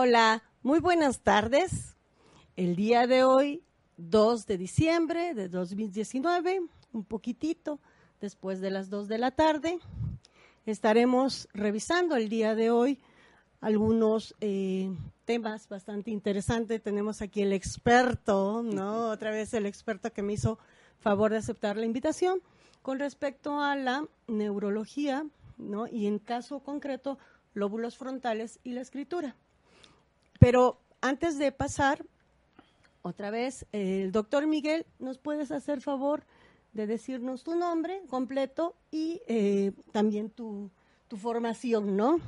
Hola, muy buenas tardes. El día de hoy, 2 de diciembre de 2019, un poquitito después de las 2 de la tarde, estaremos revisando el día de hoy algunos eh, temas bastante interesantes. Tenemos aquí el experto, ¿no? Otra vez el experto que me hizo favor de aceptar la invitación con respecto a la neurología, ¿no? Y en caso concreto, lóbulos frontales y la escritura. Pero antes de pasar, otra vez, el doctor Miguel, ¿nos puedes hacer favor de decirnos tu nombre completo y eh, también tu, formación, ¿no?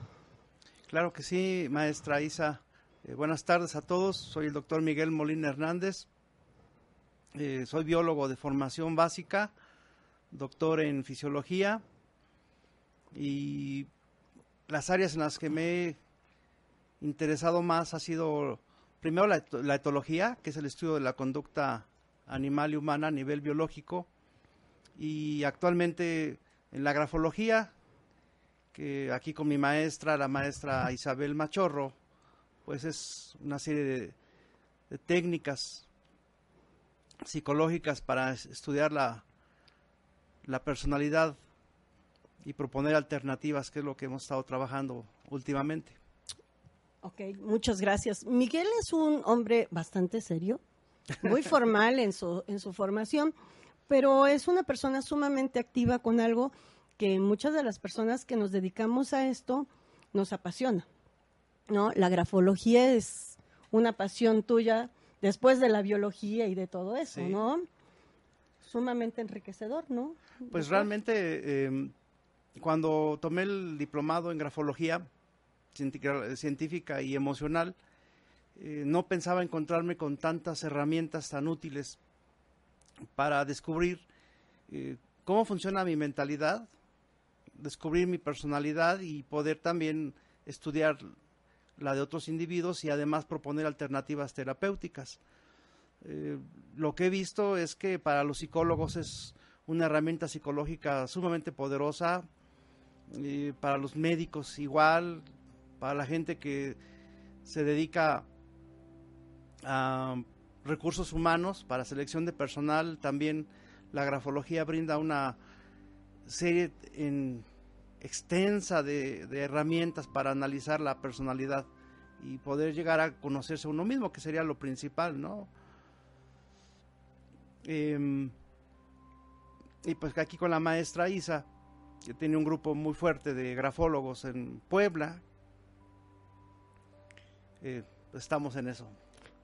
Claro que sí, maestra Isa. Eh, buenas tardes a todos. Soy el doctor Miguel Molina Hernández. Eh, soy biólogo de formación básica, doctor en fisiología y las áreas en las que me he interesado más ha sido primero la, etología, que es el estudio de la conducta animal y humana a nivel biológico, y actualmente en la grafología, que aquí con mi maestra, la maestra Isabel Machorro, pues es una serie de, técnicas psicológicas para estudiar la personalidad y proponer alternativas, que es lo que hemos estado trabajando últimamente. Ok, muchas gracias. Miguel es un hombre bastante serio, muy formal en su, en su formación, pero es una persona sumamente activa con algo que muchas de las personas que nos dedicamos a esto nos apasiona. ¿no? La grafología es una pasión tuya después de la biología y de todo eso, ¿no? Sumamente enriquecedor, ¿no? Pues realmente, em, cuando tomé el diplomado en grafología científica y emocional, eh, no pensaba encontrarme con tantas herramientas tan útiles para descubrir eh, cómo funciona mi mentalidad, descubrir mi personalidad y poder también estudiar la de otros individuos y además proponer alternativas terapéuticas. Eh, lo que he visto es que para los psicólogos es una herramienta psicológica sumamente poderosa, para los médicos igual, para la gente que se dedica a recursos humanos, para selección de personal, también la grafología brinda una serie en extensa de, herramientas para analizar la personalidad y poder llegar a conocerse uno mismo, que sería lo principal, ¿no? Em, y pues aquí con la maestra Isa, que tiene un grupo muy fuerte de grafólogos en Puebla, eh, estamos en eso.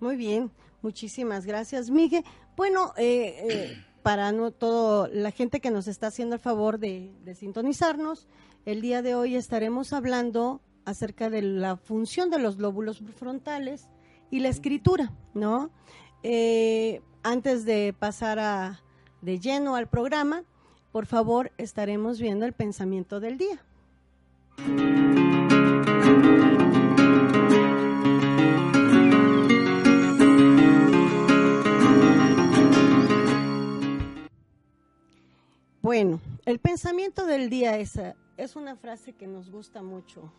Muy bien, muchísimas gracias, Miguel. Bueno, eh, eh para no todo la gente que nos está haciendo el favor de, sintonizarnos, el día de hoy estaremos hablando acerca de la función de los lóbulos frontales y la escritura, ¿no? Eh, antes de pasar a, de lleno al programa, por favor, estaremos viendo el pensamiento del día. Bueno, el pensamiento del día es, es una frase que nos gusta mucho,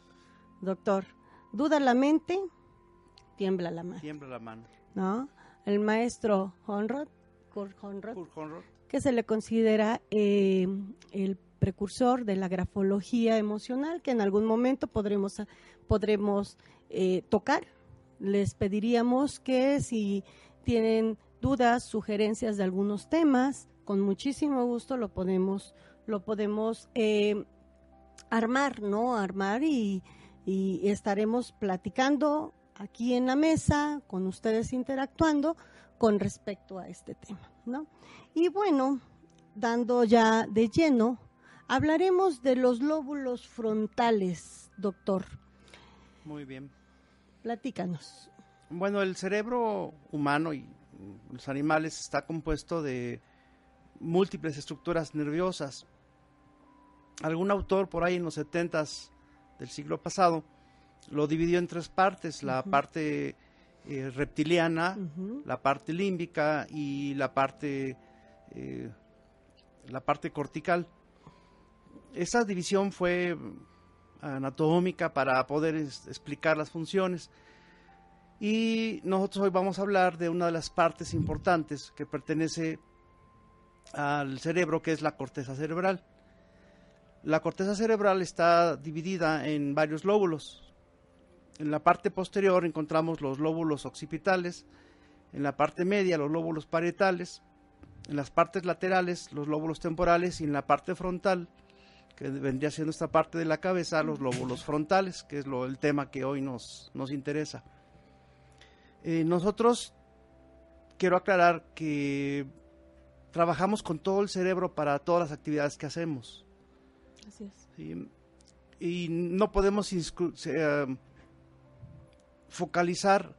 doctor. Duda la mente, tiembla la mano. Tiembla la mano. ¿No? El maestro Honrod, Kurt Honrod, que se le considera eh, el precursor de la grafología emocional, que en algún momento podremos, podremos eh, tocar. Les pediríamos que si tienen dudas, sugerencias de algunos temas, con muchísimo gusto lo podemos, lo podemos eh, armar, ¿no? Armar y, estaremos platicando aquí en la mesa, con ustedes interactuando con respecto a este tema, ¿no? Y bueno, dando ya de lleno, hablaremos de los lóbulos frontales, doctor. Muy bien. Platícanos. Bueno, el cerebro humano y los animales está compuesto de múltiples estructuras nerviosas. Algún autor por ahí en los setentas del siglo pasado lo dividió en tres partes, la parte eh, reptiliana, la parte límbica y la parte, eh, la parte cortical. Esa división fue anatómica para poder explicar las funciones. Y nosotros hoy vamos a hablar de una de las partes importantes que pertenece al cerebro, que es la corteza cerebral. La corteza cerebral está dividida en varios lóbulos. En la parte posterior encontramos los lóbulos occipitales, en la parte media los lóbulos parietales, en las partes laterales los lóbulos temporales y en la parte frontal, que vendría siendo esta parte de la cabeza, los lóbulos frontales, que es lo, el tema que hoy nos, nos interesa. Eh, nosotros quiero aclarar que trabajamos con todo el cerebro para todas las actividades que hacemos. Así es. Y no podemos eh, focalizar,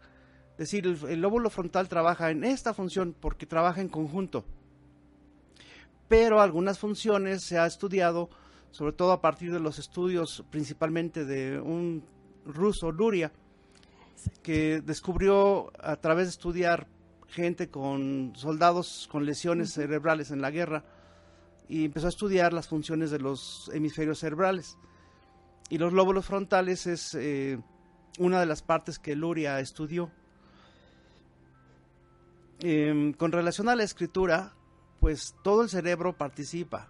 decir, el, el, lóbulo frontal trabaja en esta función porque trabaja en conjunto. Pero algunas funciones se ha estudiado, sobre todo a partir de los estudios principalmente de un ruso, Luria, que descubrió a través de estudiar gente con soldados con lesiones cerebrales en la guerra y empezó a estudiar las funciones de los hemisferios cerebrales. Y los lóbulos frontales es eh, una de las partes que Luria estudió. Eh, con relación a la escritura, pues todo el cerebro participa.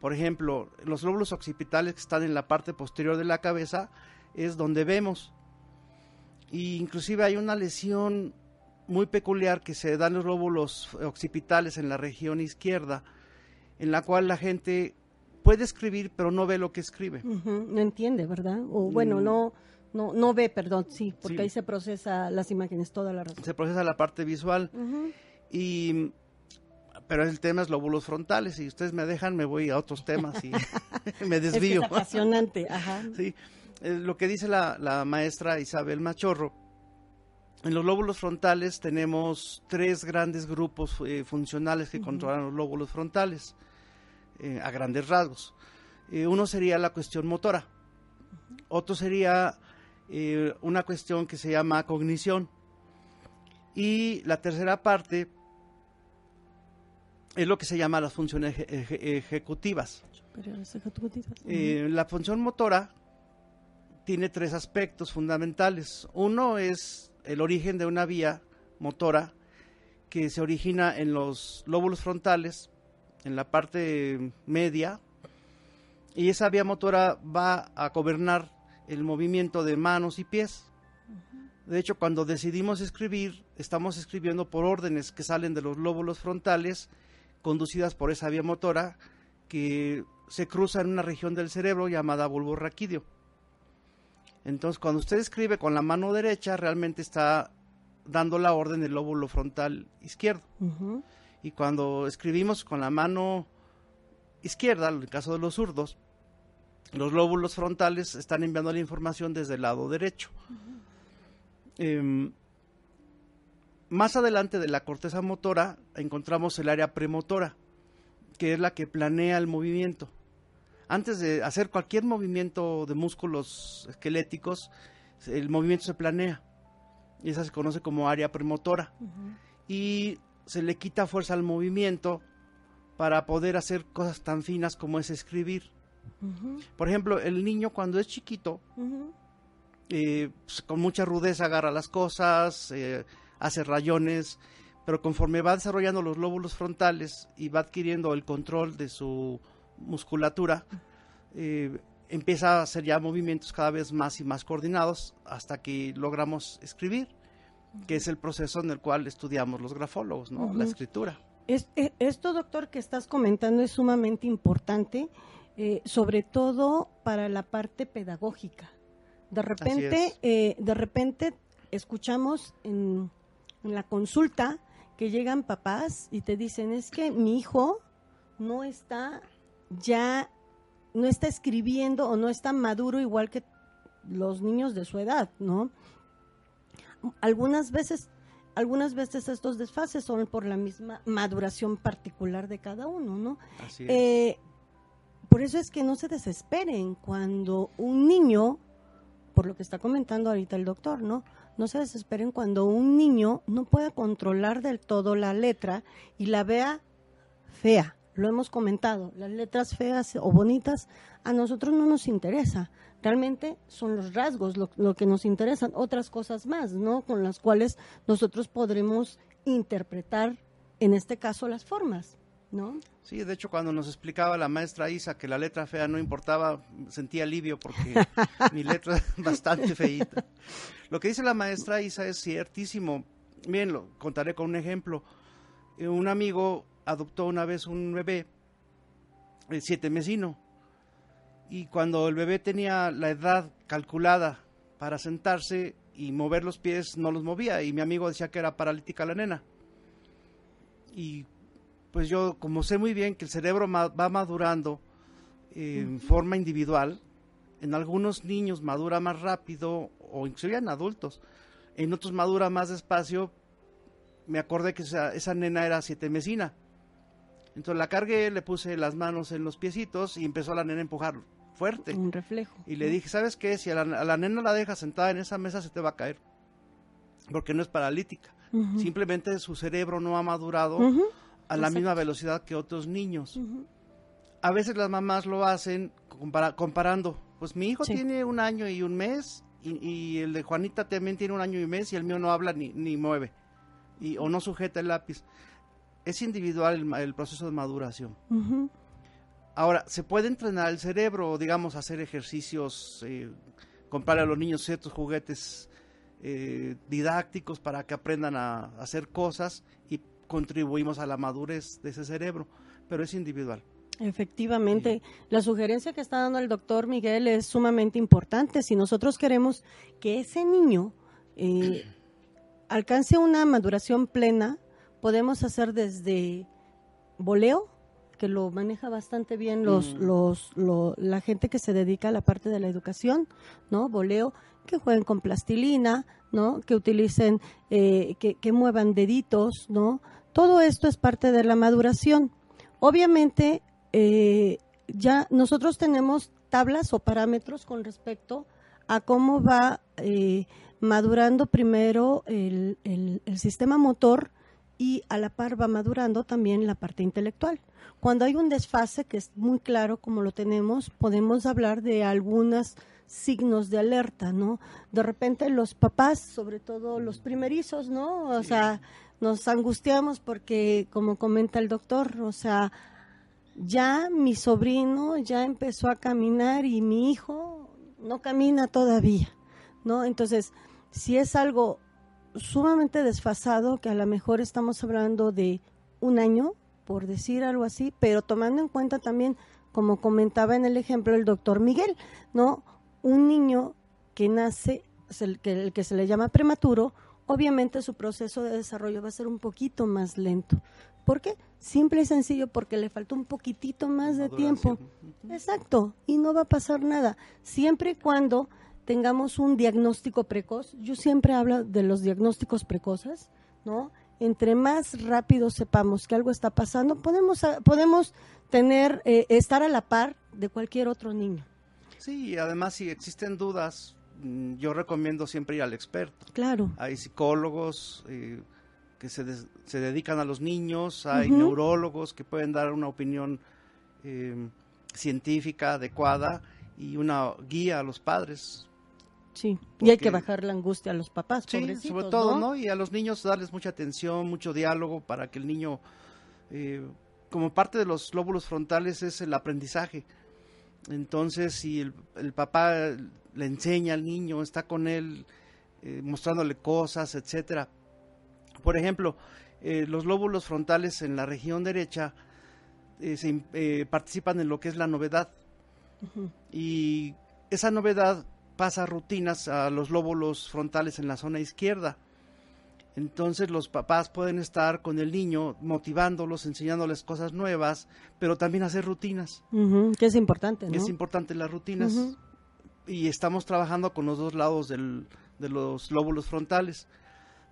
Por ejemplo, los lóbulos occipitales que están en la parte posterior de la cabeza es donde vemos. Y inclusive hay una lesión muy peculiar que se da en los lóbulos occipitales en la región izquierda, en la cual la gente puede escribir pero no ve lo que escribe. Uh -huh. No entiende, ¿verdad? O bueno, mm. no, no, no ve, perdón, sí, porque sí. ahí se procesa las imágenes, toda la razón. Se procesa la parte visual. Uh -huh. Y pero el tema es lóbulos frontales. Si ustedes me dejan, me voy a otros temas y me desvío. Es, que es apasionante, ajá. Sí, eh, lo que dice la, la, maestra Isabel Machorro, en los lóbulos frontales tenemos tres grandes grupos eh, funcionales que uh -huh. controlan los lóbulos frontales, eh, a grandes rasgos. Eh, uno sería la cuestión motora, uh -huh. otro sería una cuestión que se llama cognición, y la tercera parte es lo que se llama las funciones ejecutivas. La función motora tiene tres aspectos fundamentales. Uno es el origen de una vía motora que se origina en los lóbulos frontales, en la parte media, y esa vía motora va a gobernar el movimiento de manos y pies. De hecho, cuando decidimos escribir, estamos escribiendo por órdenes que salen de los lóbulos frontales conducidas por esa vía motora que se cruza en una región del cerebro llamada bulbo raquídeo. Entonces, cuando usted escribe con la mano derecha, realmente está dando la orden del lóbulo frontal izquierdo. Uh -huh. Y cuando escribimos con la mano izquierda, en el caso de los zurdos, los lóbulos frontales están enviando la información desde el lado derecho. Uh -huh. eh, más adelante de la corteza motora encontramos el área premotora, que es la que planea el movimiento. Antes de hacer cualquier movimiento de músculos esqueléticos, el movimiento se planea. Y esa se conoce como área premotora. Uh -huh. Y se le quita fuerza al movimiento para poder hacer cosas tan finas como es escribir. Uh -huh. Por ejemplo, el niño cuando es chiquito, uh -huh. eh, pues, con mucha rudeza agarra las cosas, eh, hace rayones, pero conforme va desarrollando los lóbulos frontales y va adquiriendo el control de su musculatura, eh, empieza a hacer ya movimientos cada vez más y más coordinados hasta que logramos escribir, que es el proceso en el cual estudiamos los grafólogos, ¿no? Uh -huh. la escritura. Es, es, esto, doctor, que estás comentando es sumamente importante, eh, sobre todo para la parte pedagógica. De repente, eh, de repente escuchamos en, en la consulta que llegan papás y te dicen es que mi hijo no está ya no está escribiendo o no está maduro igual que los niños de su edad, ¿no? Algunas veces algunas veces estos desfases son por la misma maduración particular de cada uno, ¿no? Así es. Eh, por eso es que no se desesperen cuando un niño, por lo que está comentando ahorita el doctor, ¿no? No se desesperen cuando un niño no pueda controlar del todo la letra y la vea fea. Lo hemos comentado, las letras feas o bonitas a nosotros no nos interesa. Realmente son los rasgos lo, lo que nos interesan, otras cosas más, ¿no? Con las cuales nosotros podremos interpretar, en este caso, las formas. ¿No? Sí, de hecho cuando nos explicaba la maestra Isa que la letra fea no importaba, sentía alivio porque mi letra es bastante feita. Lo que dice la maestra Isa es ciertísimo. Bien, lo contaré con un ejemplo. Eh, un amigo adoptó una vez un bebé, el siete mesino, y cuando el bebé tenía la edad calculada para sentarse y mover los pies, no los movía, y mi amigo decía que era paralítica la nena. Y pues yo como sé muy bien que el cerebro va madurando en forma individual, en algunos niños madura más rápido o inclusive en adultos, en otros madura más despacio. Me acordé que esa nena era siete mesina. Entonces la cargué, le puse las manos en los piecitos y empezó la nena a empujar fuerte. Un reflejo. Y le dije, ¿sabes qué? Si a la, nena la dejas sentada en esa mesa se te va a caer. Porque no es paralítica. Simplemente su cerebro no ha madurado a la misma velocidad que otros niños. A veces las mamás lo hacen comparando. Pues mi hijo tiene un año y un mes y, el de Juanita también tiene un año y un mes y el mío no habla ni, ni mueve y, o no sujeta el lápiz. Es individual el, proceso de maduración. Ahora, se puede entrenar el cerebro, digamos, hacer ejercicios, eh, comprarle a los niños ciertos juguetes eh, didácticos para que aprendan a hacer cosas y contribuimos a la madurez de ese cerebro, pero es individual. Efectivamente, la sugerencia que está dando el doctor Miguel es sumamente importante. Si nosotros queremos que ese niño eh, alcance una maduración plena, podemos hacer desde voleo, que lo maneja bastante bien los, mm. los, la gente que se dedica a la parte de la educación, ¿no? Voleo, que jueguen con plastilina, ¿no? Que utilicen, eh, que, que muevan deditos, ¿no? Todo esto es parte de la maduración. Obviamente, eh, ya nosotros tenemos tablas o parámetros con respecto a cómo va eh, madurando primero el, sistema motor y a la par va madurando también la parte intelectual. Cuando hay un desfase que es muy claro como lo tenemos, podemos hablar de algunos signos de alerta, ¿no? De repente los papás, sobre todo los primerizos, ¿no? O sea, nos angustiamos porque, como comenta el doctor, o sea, ya mi sobrino ya empezó a caminar y mi hijo no camina todavía, ¿no? Entonces, si es algo sumamente desfasado, que a lo mejor estamos hablando de un año, por decir algo así, pero tomando en cuenta también, como comentaba en el ejemplo el doctor Miguel, ¿no? Un niño que nace, el que, el que se le llama prematuro, obviamente su proceso de desarrollo va a ser un poquito más lento. ¿Por qué? Simple y sencillo porque le faltó un poquitito más de tiempo. Exacto, y no va a pasar nada. Siempre y cuando tengamos un diagnóstico precoz, yo siempre hablo de los diagnósticos precoces, ¿no? Entre más rápido sepamos que algo está pasando, podemos, podemos tener, eh, estar a la par de cualquier otro niño. Sí, y además si existen dudas, Mm, yo recomiendo siempre ir al experto. Claro. Hay psicólogos eh, que se, se, dedican a los niños, hay neurólogos que pueden dar una opinión em, científica adecuada y una guía a los padres. Sí, y hay que bajar la angustia a los papás, sí, sobre todo, ¿no? Y a los niños darles mucha atención, mucho diálogo para que el niño, eh, como parte de los lóbulos frontales es el aprendizaje. Entonces, si el papá le enseña al niño, está con él, eh, mostrándole cosas, etcétera. Por ejemplo, eh, los lóbulos frontales en la región derecha eh, participan en lo que es la novedad. Y esa novedad pasa rutinas a los lóbulos frontales en la zona izquierda. Entonces los papás pueden estar con el niño motivándolos, enseñándoles cosas nuevas, pero también hacer rutinas. que es importante, ¿no? Es importante las rutinas y estamos trabajando con los dos lados del, de los lóbulos frontales.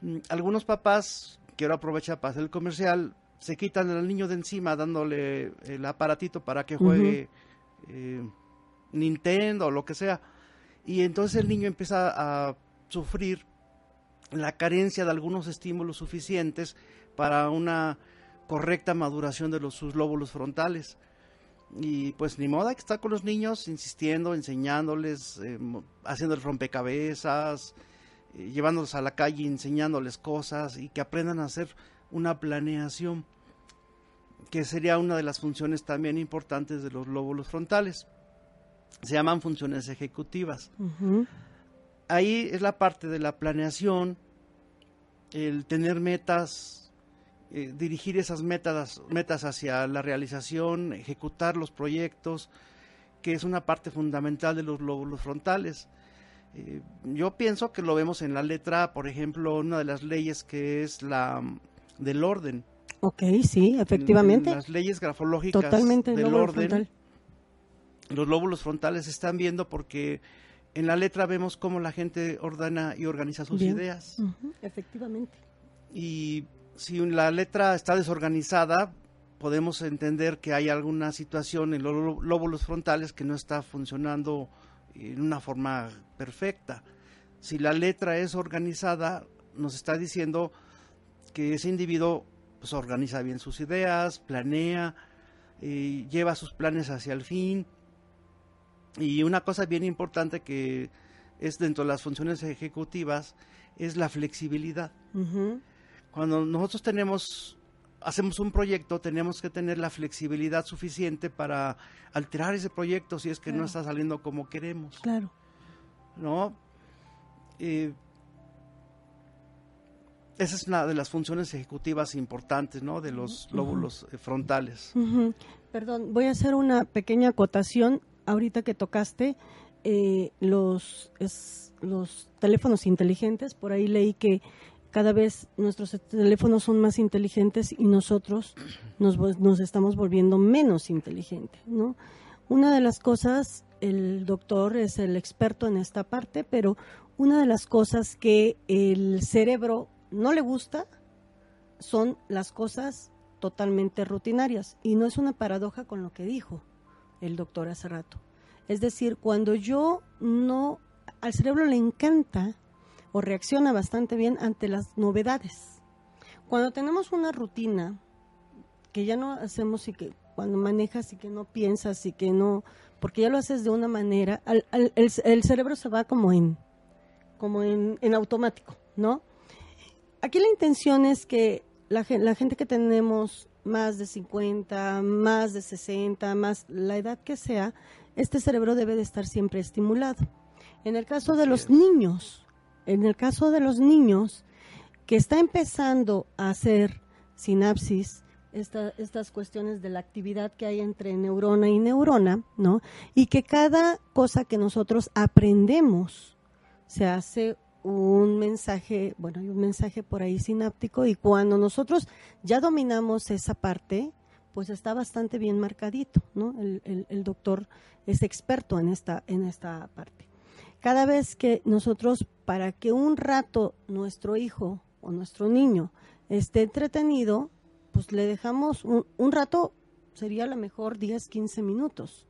Mm, algunos papás, quiero aprovechar para hacer el comercial, se quitan al niño de encima dándole el aparatito para que juegue eh, Nintendo o lo que sea. Y entonces el niño empieza a sufrir la carencia de algunos estímulos suficientes para una correcta maduración de los, sus lóbulos frontales. Y pues ni modo, hay que estar con los niños insistiendo, enseñándoles, eh, haciendo el rompecabezas, eh, llevándolos a la calle, enseñándoles cosas y que aprendan a hacer una planeación, que sería una de las funciones también importantes de los lóbulos frontales. Se llaman funciones ejecutivas. Ahí es la parte de la planeación, el tener metas, eh, dirigir esas metas, metas hacia la realización, ejecutar los proyectos, que es una parte fundamental de los lóbulos frontales. Eh, yo pienso que lo vemos en la letra, por ejemplo, una de las leyes que es la mm, del orden. Ok, sí, efectivamente. las leyes grafológicas Totalmente del orden. Los lóbulos frontales están viendo porque en la letra vemos cómo la gente ordena y organiza sus ideas. Efectivamente. Y si la letra está desorganizada, podemos entender que hay alguna situación en los lóbulos frontales que no está funcionando en una forma perfecta. Si la letra es organizada, nos está diciendo que ese individuo pues, organiza bien sus ideas, planea, eh, lleva sus planes hacia el fin. Y una cosa bien importante que es dentro de las funciones ejecutivas es la flexibilidad. Cuando nosotros tenemos hacemos un proyecto, tenemos que tener la flexibilidad suficiente para alterar ese proyecto si es que no está saliendo como queremos. Claro. ¿No? Eh, esa es una de las funciones ejecutivas importantes, ¿no? De los lóbulos eh, frontales. Perdón, voy a hacer una pequeña acotación ahorita que tocaste eh, los, los teléfonos inteligentes. Por ahí leí que cada vez nuestros teléfonos son más inteligentes y nosotros nos, nos estamos volviendo menos inteligentes, ¿no? Una de las cosas, el doctor es el experto en esta parte, pero una de las cosas que el cerebro no le gusta son las cosas totalmente rutinarias. Y no es una paradoja con lo que dijo el doctor hace rato. Es decir, cuando yo no, al cerebro le encanta o reacciona bastante bien ante las novedades. Cuando tenemos una rutina que ya no hacemos y que cuando manejas y que no piensas y que no, porque ya lo haces de una manera, el, cerebro se va como en, como en, automático, ¿no? Aquí la intención es que la gente que tenemos más de 50, más de 60, más la edad que sea, este cerebro debe de estar siempre estimulado. En el caso de los niños, en el caso de los niños, que está empezando a hacer sinapsis, estas cuestiones de la actividad que hay entre neurona y neurona, ¿no? Y que cada cosa que nosotros aprendemos se hace un mensaje, bueno, hay un mensaje por ahí sináptico y cuando nosotros ya dominamos esa parte, pues está bastante bien marcadito, ¿no? El, el doctor es experto en esta, en esta parte cada vez que nosotros, para que un rato nuestro hijo o nuestro niño esté entretenido, pues le dejamos un, rato, sería a lo mejor 10, 15 minutos,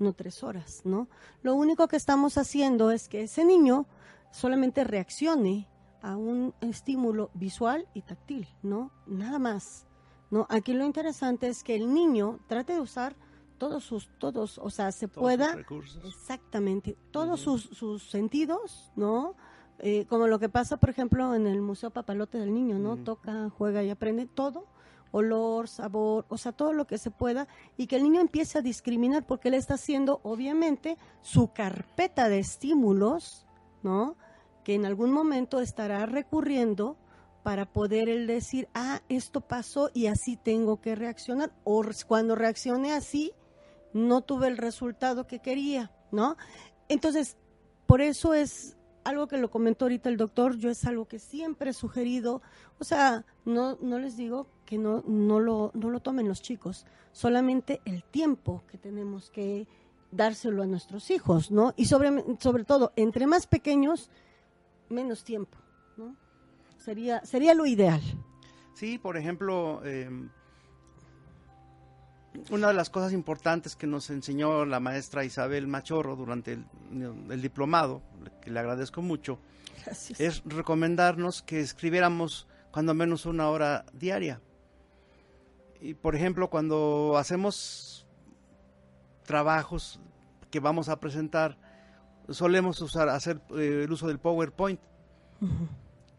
no tres horas, ¿no? Lo único que estamos haciendo es que ese niño solamente reaccione a un estímulo visual y táctil, ¿no? Nada más, ¿no? Aquí lo interesante es que el niño trate de usar todos sus, todos, o sea, se pueda, exactamente, todos sus, sus sentidos, ¿no? Eh, como lo que pasa, por ejemplo, en el Museo Papalote del Niño, ¿no? Toca, juega y aprende todo, olor, sabor, o sea, todo lo que se pueda, y que el niño empiece a discriminar, porque él está haciendo, obviamente, su carpeta de estímulos, ¿no? Que en algún momento estará recurriendo para poder él decir, ah, esto pasó y así tengo que reaccionar, o cuando reaccione así, no tuve el resultado que quería, ¿no? Entonces, por eso es algo que lo comentó ahorita el doctor, yo es algo que siempre he sugerido, o sea, no, no les digo que no, no, lo, no lo tomen los chicos, solamente el tiempo que tenemos que dárselo a nuestros hijos, ¿no? Y sobre, sobre todo, entre más pequeños, menos tiempo, ¿no? Sería, sería lo ideal. Sí, por ejemplo, eh, una de las cosas importantes que nos enseñó la maestra Isabel Machorro durante el, diplomado, que le agradezco mucho, es recomendarnos que escribiéramos cuando menos una hora diaria. Y por ejemplo, cuando hacemos trabajos que vamos a presentar solemos usar hacer eh, el uso del PowerPoint.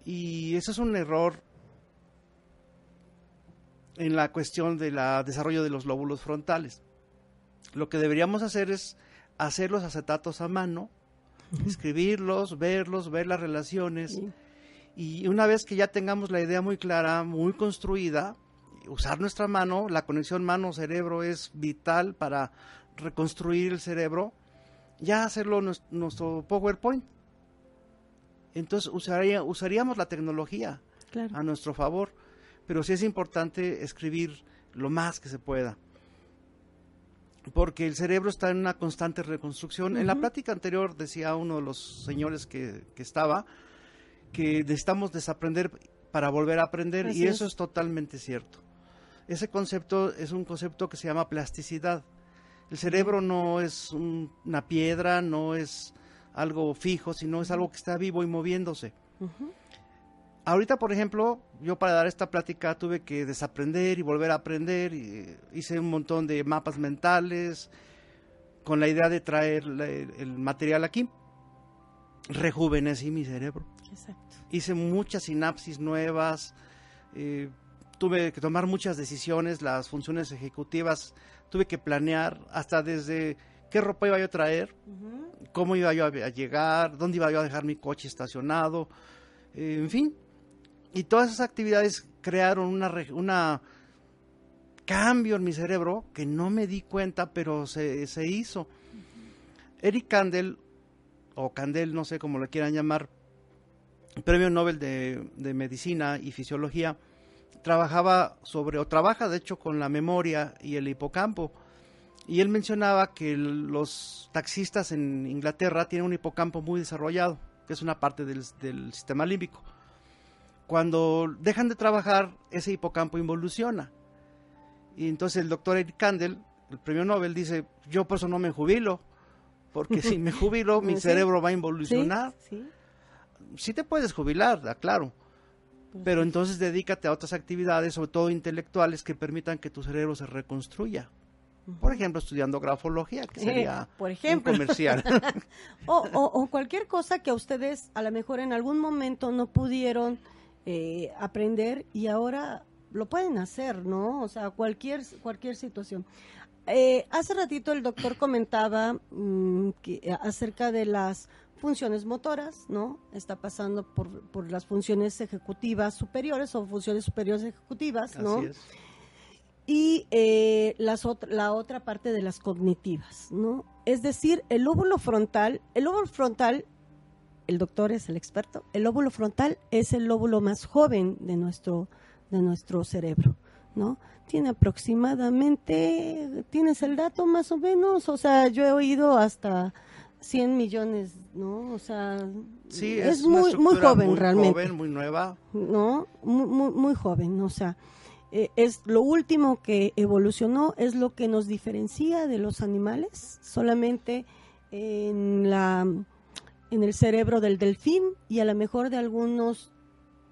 Y ese es un error en la cuestión del desarrollo de los lóbulos frontales. Lo que deberíamos hacer es hacer los acetatos a mano, escribirlos, verlos, ver las relaciones. Y una vez que ya tengamos la idea muy clara, muy construida, usar nuestra mano, la conexión mano-cerebro es vital para reconstruir el cerebro, ya hacerlo nuestro PowerPoint. Entonces usaría, usaríamos la tecnología a nuestro favor, pero sí es importante escribir lo más que se pueda. Porque el cerebro está en una constante reconstrucción. En la plática anterior decía uno de los señores que, estaba que necesitamos desaprender para volver a aprender y eso es totalmente cierto. Ese concepto es un concepto que se llama plasticidad. El cerebro no es una piedra, no es algo fijo, sino es algo que está vivo y moviéndose. Ahorita, por ejemplo, yo para dar esta plática tuve que desaprender y volver a aprender. Y hice un montón de mapas mentales con la idea de traer el material aquí. Rejuvenecí mi cerebro. Exacto. Hice muchas sinapsis nuevas. Eh, tuve que tomar muchas decisiones, las funciones ejecutivas, tuve que planear hasta desde qué ropa iba yo a traer, cómo iba yo a, llegar, dónde iba yo a dejar mi coche estacionado, eh, en fin. Y todas esas actividades crearon una, una cambio en mi cerebro que no me di cuenta, pero se, se hizo. Eric Kandel, o Kandel, no sé cómo lo quieran llamar, premio Nobel de, de Medicina y Fisiología, trabajaba sobre, o trabaja de hecho con la memoria y el hipocampo. Y él mencionaba que los taxistas en Inglaterra tienen un hipocampo muy desarrollado, que es una parte del, sistema límbico. Cuando dejan de trabajar, ese hipocampo involuciona. Y entonces el doctor Eric Kandel, el premio Nobel, dice, yo por eso no me jubilo, porque si me jubilo, mi cerebro va a involucionar. ¿Sí? sí te puedes jubilar, claro, pero entonces dedícate a otras actividades, sobre todo intelectuales, que permitan que tu cerebro se reconstruya. Por ejemplo, estudiando grafología, que sería Por ejemplo. comercial. o, cualquier cosa que a ustedes a lo mejor en algún momento no pudieron eh, aprender y ahora lo pueden hacer, ¿no? O sea, cualquier, cualquier situación. Eh, hace ratito el doctor comentaba mm, que, acerca de las funciones motoras, ¿no? Está pasando por, por las funciones ejecutivas superiores o funciones superiores ejecutivas, ¿no? Así es. Y eh, las la otra parte de las cognitivas, ¿no? Es decir, el lóbulo frontal, el lóbulo frontal, el doctor es el experto, el lóbulo frontal es el lóbulo más joven de nuestro, de nuestro cerebro, ¿no? Tiene aproximadamente, ¿tienes el dato más o menos? O sea, yo he oído hasta 100 millones, ¿no? O sea, sí, es, muy, muy joven muy realmente. Joven, muy nueva. No, muy, muy, muy joven, o sea, eh, es lo último que evolucionó, es lo que nos diferencia de los animales, solamente en la en el cerebro del delfín y a lo mejor de algunos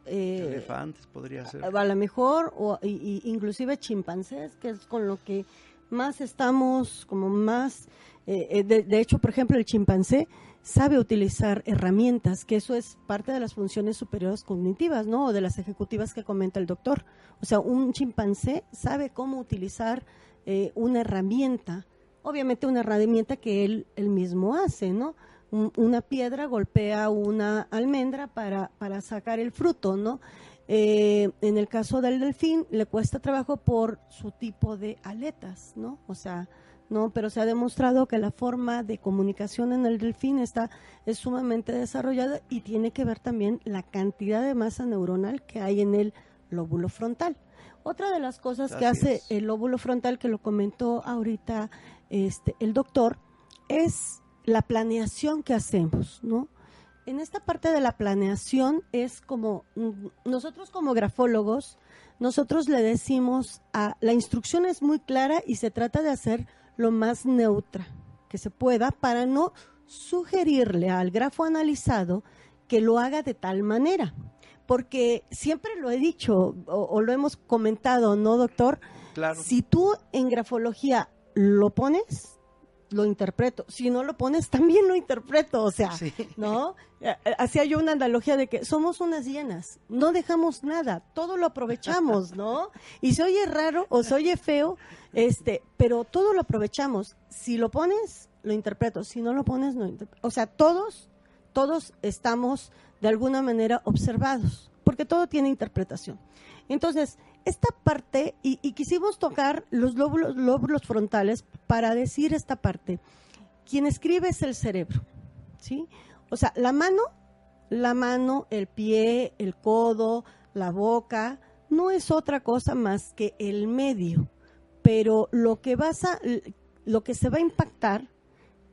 eh, elefantes podría ser. A, lo mejor o inclusive chimpancés, que es con lo que más estamos como más eh, eh, de, hecho, por ejemplo, el chimpancé sabe utilizar herramientas, que eso es parte de las funciones superiores cognitivas, ¿no? O de las ejecutivas que comenta el doctor. O sea, un chimpancé sabe cómo utilizar eh, una herramienta, obviamente una herramienta que él, él mismo hace, ¿no? una piedra golpea una almendra para, para sacar el fruto, ¿no? en el caso del delfín, le cuesta trabajo por su tipo de aletas, ¿no? O sea, ¿no? Pero se ha demostrado que la forma de comunicación en el delfín está es sumamente desarrollada y tiene que ver también la cantidad de masa neuronal que hay en el lóbulo frontal. Otra de las cosas que hace el lóbulo frontal, que lo comentó ahorita este, el doctor, es la planeación que hacemos, ¿no? En esta parte de la planeación es como nosotros como grafólogos, nosotros le decimos a la instrucción es muy clara y se trata de hacer lo más neutra que se pueda para no sugerirle al grafo analizado que lo haga de tal manera. Porque siempre lo he dicho o, lo hemos comentado, ¿no, doctor? Claro. Si tú en grafología lo pones, lo interpreto. Si no lo pones, también lo interpreto. O sea, Sí. ¿no? Eh, eh, Hacía yo una analogía de que somos unas llenas, no dejamos nada, todo lo aprovechamos, ¿no? Y se oye raro o se oye feo, este, pero todo lo aprovechamos. Si lo pones, lo interpreto. Si no lo pones, no interpreto. O sea, todos, todos estamos de alguna manera observados, porque todo tiene interpretación. Entonces, esta parte, y, quisimos tocar los lóbulos, lóbulos frontales para decir esta parte. Quien escribe es el cerebro, ¿sí? O sea, la mano, la mano, el pie, el codo, la boca, no es otra cosa más que el medio. Pero lo que vas a, lo que se va a impactar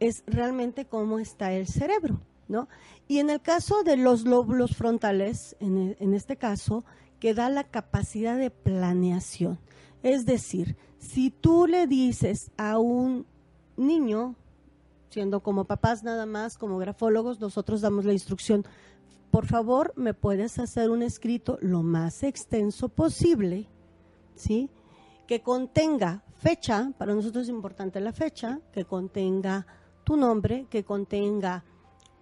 es realmente cómo está el cerebro, ¿no? Y en el caso de los lóbulos frontales, en, e- en este caso, que da la capacidad de planeación. Es decir, si tú le dices a un niño, siendo como papás nada más, como grafólogos, nosotros damos la instrucción, por favor, me puedes hacer un escrito lo más extenso posible, ¿sí? Que contenga fecha, para nosotros es importante la fecha, que contenga tu nombre, que contenga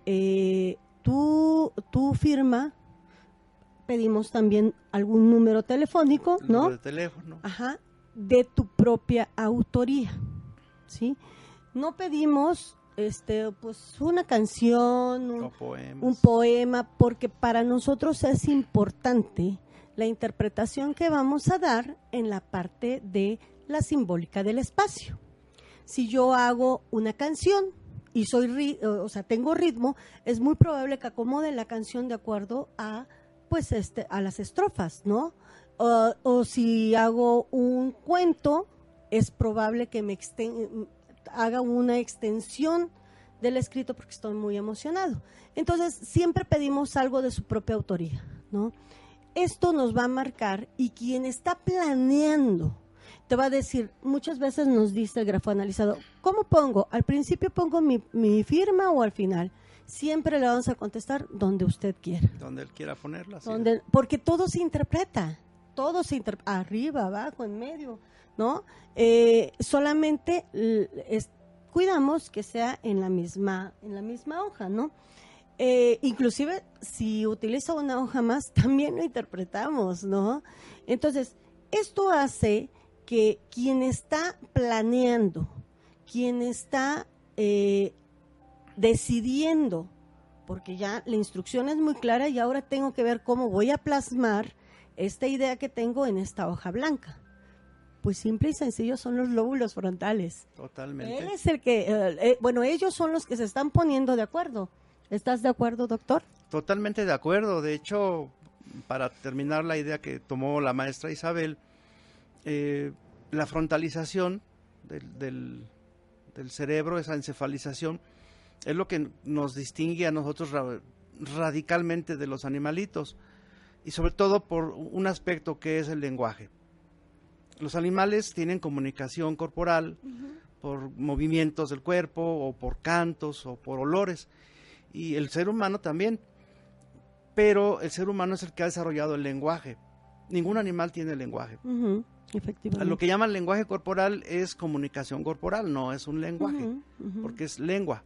eh, tu, tu firma, pedimos también algún número telefónico, El ¿no? número de teléfono. Ajá, de tu propia autoría, ¿sí? No pedimos, este, pues, una canción, un, un poema, porque para nosotros es importante la interpretación que vamos a dar en la parte de la simbólica del espacio. Si yo hago una canción y soy, o sea, tengo ritmo, es muy probable que acomode la canción de acuerdo a, pues, este, a las estrofas, ¿no? O, si hago un cuento, es probable que me exten- haga una extensión del escrito porque estoy muy emocionado. Entonces, siempre pedimos algo de su propia autoría, ¿no? Esto nos va a marcar y quien está planeando te va a decir, muchas veces nos dice el grafo analizado, ¿cómo pongo? ¿Al principio pongo mi, mi firma o al final? Siempre le vamos a contestar donde usted quiera. Donde él quiera ponerla. sí. Donde, porque todo se interpreta, todo se interpreta, arriba, abajo, en medio, ¿no? Eh, solamente es- cuidamos que sea en la misma, en la misma hoja, ¿no? Eh, inclusive si utiliza una hoja más, también lo interpretamos, ¿no? Entonces, esto hace que quien está planeando, quien está eh, decidiendo, porque ya la instrucción es muy clara y ahora tengo que ver cómo voy a plasmar esta idea que tengo en esta hoja blanca. Pues simple y sencillo son los lóbulos frontales. Totalmente. Él es el que, eh, eh, bueno, ellos son los que se están poniendo de acuerdo. ¿Estás de acuerdo, doctor? Totalmente de acuerdo. De hecho, para terminar la idea que tomó la maestra Isabel, eh, la frontalización del, del- del cerebro, esa encefalización, es lo que nos distingue a nosotros ra- radicalmente de los animalitos. Y sobre todo por un aspecto que es el lenguaje. Los animales tienen comunicación corporal por movimientos del cuerpo o por cantos o por olores. Y el ser humano también. Pero el ser humano es el que ha desarrollado el lenguaje. Ningún animal tiene lenguaje. Efectivamente. Lo que llaman lenguaje corporal es comunicación corporal, no es un lenguaje, porque es lengua.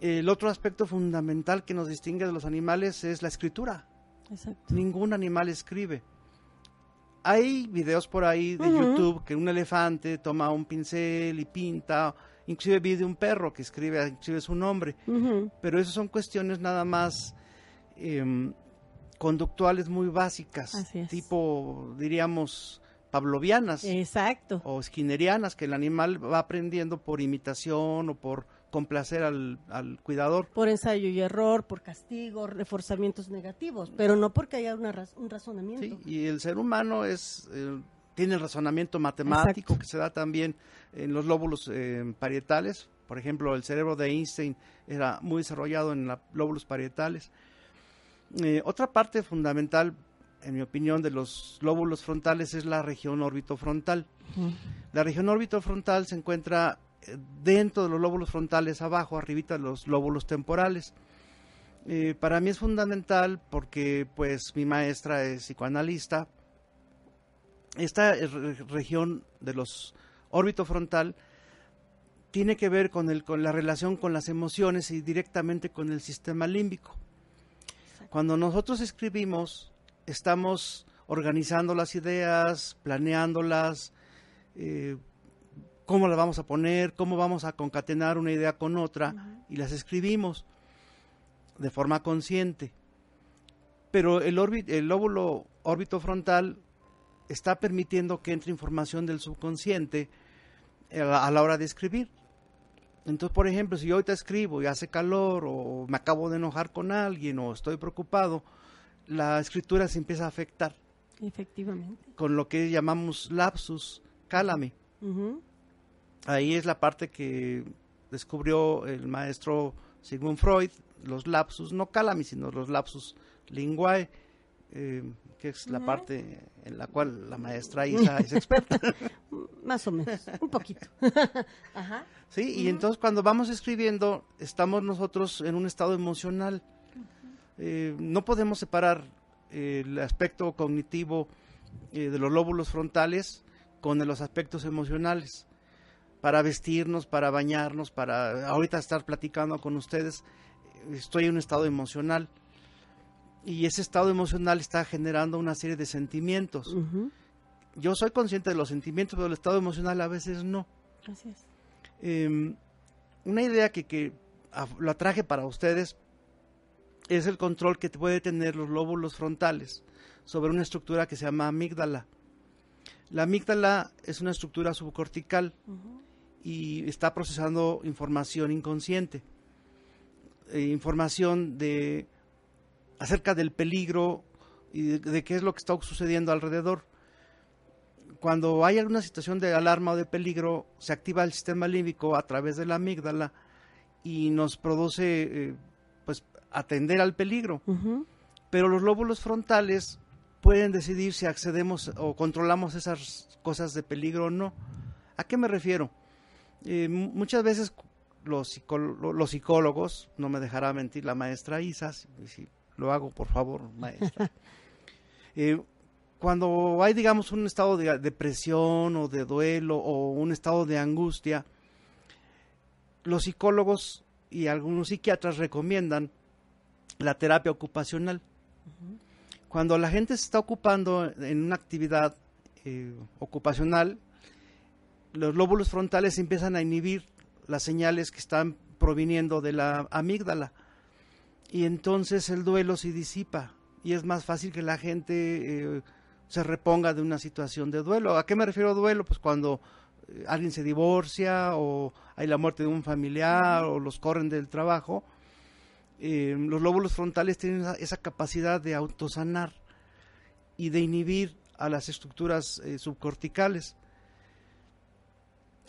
El otro aspecto fundamental que nos distingue de los animales es la escritura. Exacto. Ningún animal escribe. Hay videos por ahí de. YouTube que un elefante toma un pincel y pinta, inclusive vi de un perro que escribe inclusive su nombre, pero eso son cuestiones nada más em, conductuales muy básicas, Así es. tipo, diríamos, pavlovianas Exacto. o skinnerianas, que el animal va aprendiendo por imitación o por complacer al, al cuidador. Por ensayo y error, por castigo, reforzamientos negativos, pero no porque haya una raz- un razonamiento. Sí, y el ser humano es eh, tiene el razonamiento matemático Exacto. que se da también en los lóbulos eh, parietales. Por ejemplo, el cerebro de Einstein era muy desarrollado en los lóbulos parietales. Eh, otra parte fundamental, en mi opinión, de los lóbulos frontales es la región orbitofrontal. Ujú. La región orbitofrontal se encuentra dentro de los lóbulos frontales, abajo, arribita de los lóbulos temporales. Eh, para mí es fundamental porque, pues, mi maestra es psicoanalista. Esta eh, re- región de los órbito frontal tiene que ver con, el, con la relación con las emociones y directamente con el sistema límbico. Cuando nosotros escribimos, estamos organizando las ideas, planeándolas, eh, cómo las vamos a poner, cómo vamos a concatenar una idea con otra y las escribimos de forma consciente. Pero el, el lóbulo órbito frontal está permitiendo que entre información del subconsciente eh, a la hora de escribir. Entonces, por ejemplo, si yo ahorita escribo y hace calor o me acabo de enojar con alguien o estoy preocupado, la escritura se empieza a afectar. Efectivamente. Con lo que llamamos lapsus calami. Ahí es la parte que descubrió el maestro Sigmund Freud, los lapsus, no calami, sino los lapsus linguae, eh, que es la parte en la cual la maestra Isa es experta. Más o menos, un poquito. Ajá. Sí, y entonces cuando vamos escribiendo, estamos nosotros en un estado emocional. Eh, no podemos separar el aspecto cognitivo eh, de los lóbulos frontales con los aspectos emocionales. Para vestirnos, para bañarnos, para ahorita estar platicando con ustedes, estoy en un estado emocional. Y ese estado emocional está generando una serie de sentimientos. Yo soy consciente de los sentimientos, pero el estado emocional a veces no. Gracias. Em, una idea que, que la traje para ustedes es el control que puede tener los lóbulos frontales sobre una estructura que se llama amígdala. La amígdala es una estructura subcortical y está procesando información inconsciente, eh, información de acerca del peligro y de, qué es lo que está sucediendo alrededor. Cuando hay alguna situación de alarma o de peligro, se activa el sistema límbico a través de la amígdala y nos produce eh, atender al peligro. Pero los lóbulos frontales pueden decidir si accedemos o controlamos esas cosas de peligro o no. ¿A qué me refiero? Eh, muchas veces los, los, psicólogos, no me dejará mentir la maestra Isa, si, lo hago por favor, maestra. Eh, cuando hay, digamos, un estado de depresión o de duelo o un estado de angustia, los psicólogos y algunos psiquiatras recomiendan la terapia ocupacional. Cuando la gente se está ocupando en una actividad eh, ocupacional, los lóbulos frontales empiezan a inhibir las señales que están proviniendo de la amígdala y entonces el duelo se disipa y es más fácil que la gente eh, se reponga de una situación de duelo. ¿A qué me refiero a duelo? Pues cuando eh, alguien se divorcia o hay la muerte de un familiar o los corren del trabajo, eh, los lóbulos frontales tienen esa, capacidad de autosanar y de inhibir a las estructuras subcorticales,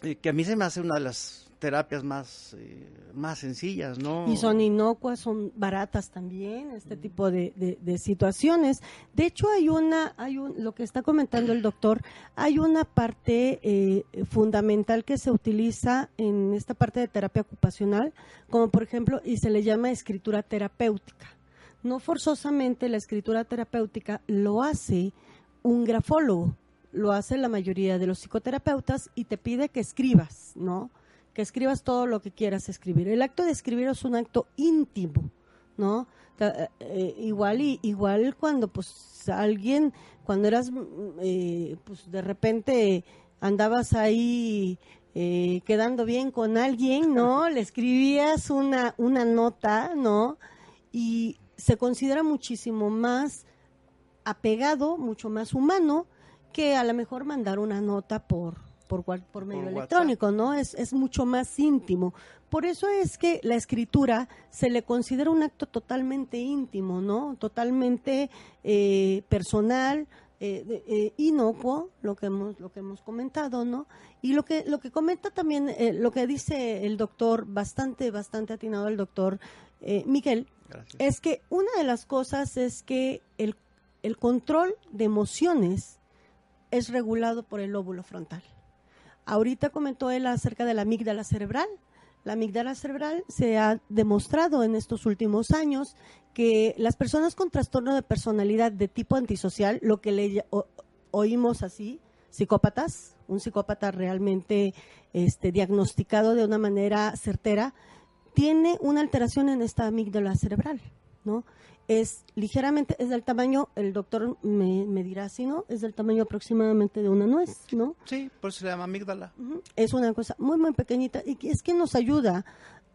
eh, que a mí se me hace una de las terapias más, eh, más sencillas, ¿no? Y son inocuas, son baratas también, este tipo de, de, situaciones. De hecho, hay una, hay un, lo que está comentando el doctor, hay una parte eh, fundamental que se utiliza en esta parte de terapia ocupacional, como por ejemplo, y se le llama escritura terapéutica. No forzosamente la escritura terapéutica lo hace un grafólogo, lo hace la mayoría de los psicoterapeutas y te pide que escribas, ¿no? que escribas todo lo que quieras escribir. El acto de escribir es un acto íntimo, ¿no? Eh, eh, igual y igual cuando pues alguien cuando eras mm, eh, pues de repente andabas ahí quedando bien con alguien, ¿no? Le escribías una una nota, ¿no? Y se considera muchísimo más apegado, mucho más humano que a lo mejor mandar una nota por por, por medio electrónico, ¿no? Es, es mucho más íntimo. Por eso es que la escritura se le considera un acto totalmente íntimo, ¿no? Totalmente eh, personal, eh, eh, inocuo, lo que hemos lo que hemos comentado, ¿no? Y lo que lo que comenta también, lo que dice el doctor, bastante bastante atinado el doctor Miguel, es que una de las cosas es que el, el control de emociones es regulado por el lóbulo frontal. Ahorita comentó él acerca de la amígdala cerebral. La amígdala cerebral se ha demostrado en estos últimos años que las personas con trastorno de personalidad de tipo antisocial, lo que le oímos así, psicópatas, un psicópata realmente este, diagnosticado de una manera certera, tiene una alteración en esta amígdala cerebral, ¿no? Es ligeramente, es del tamaño, el doctor me, dirá si no, es del tamaño aproximadamente de una nuez, ¿no? Sí, por eso se llama amígdala. Es una cosa muy, muy pequeñita y es que nos ayuda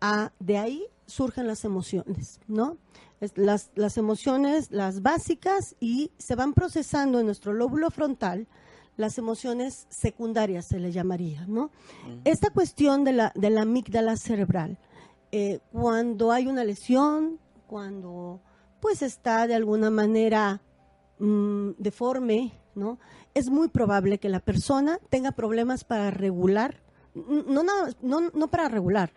a, de ahí surgen las emociones, ¿no? las, las emociones, las básicas, y se van procesando en nuestro lóbulo frontal las emociones secundarias, se le llamaría, ¿no? Esta cuestión de la, de la amígdala cerebral, eh, cuando hay una lesión, cuando pues está de alguna manera mm, deforme, ¿no? Es muy probable que la persona tenga problemas para regular, no, no, no para regular,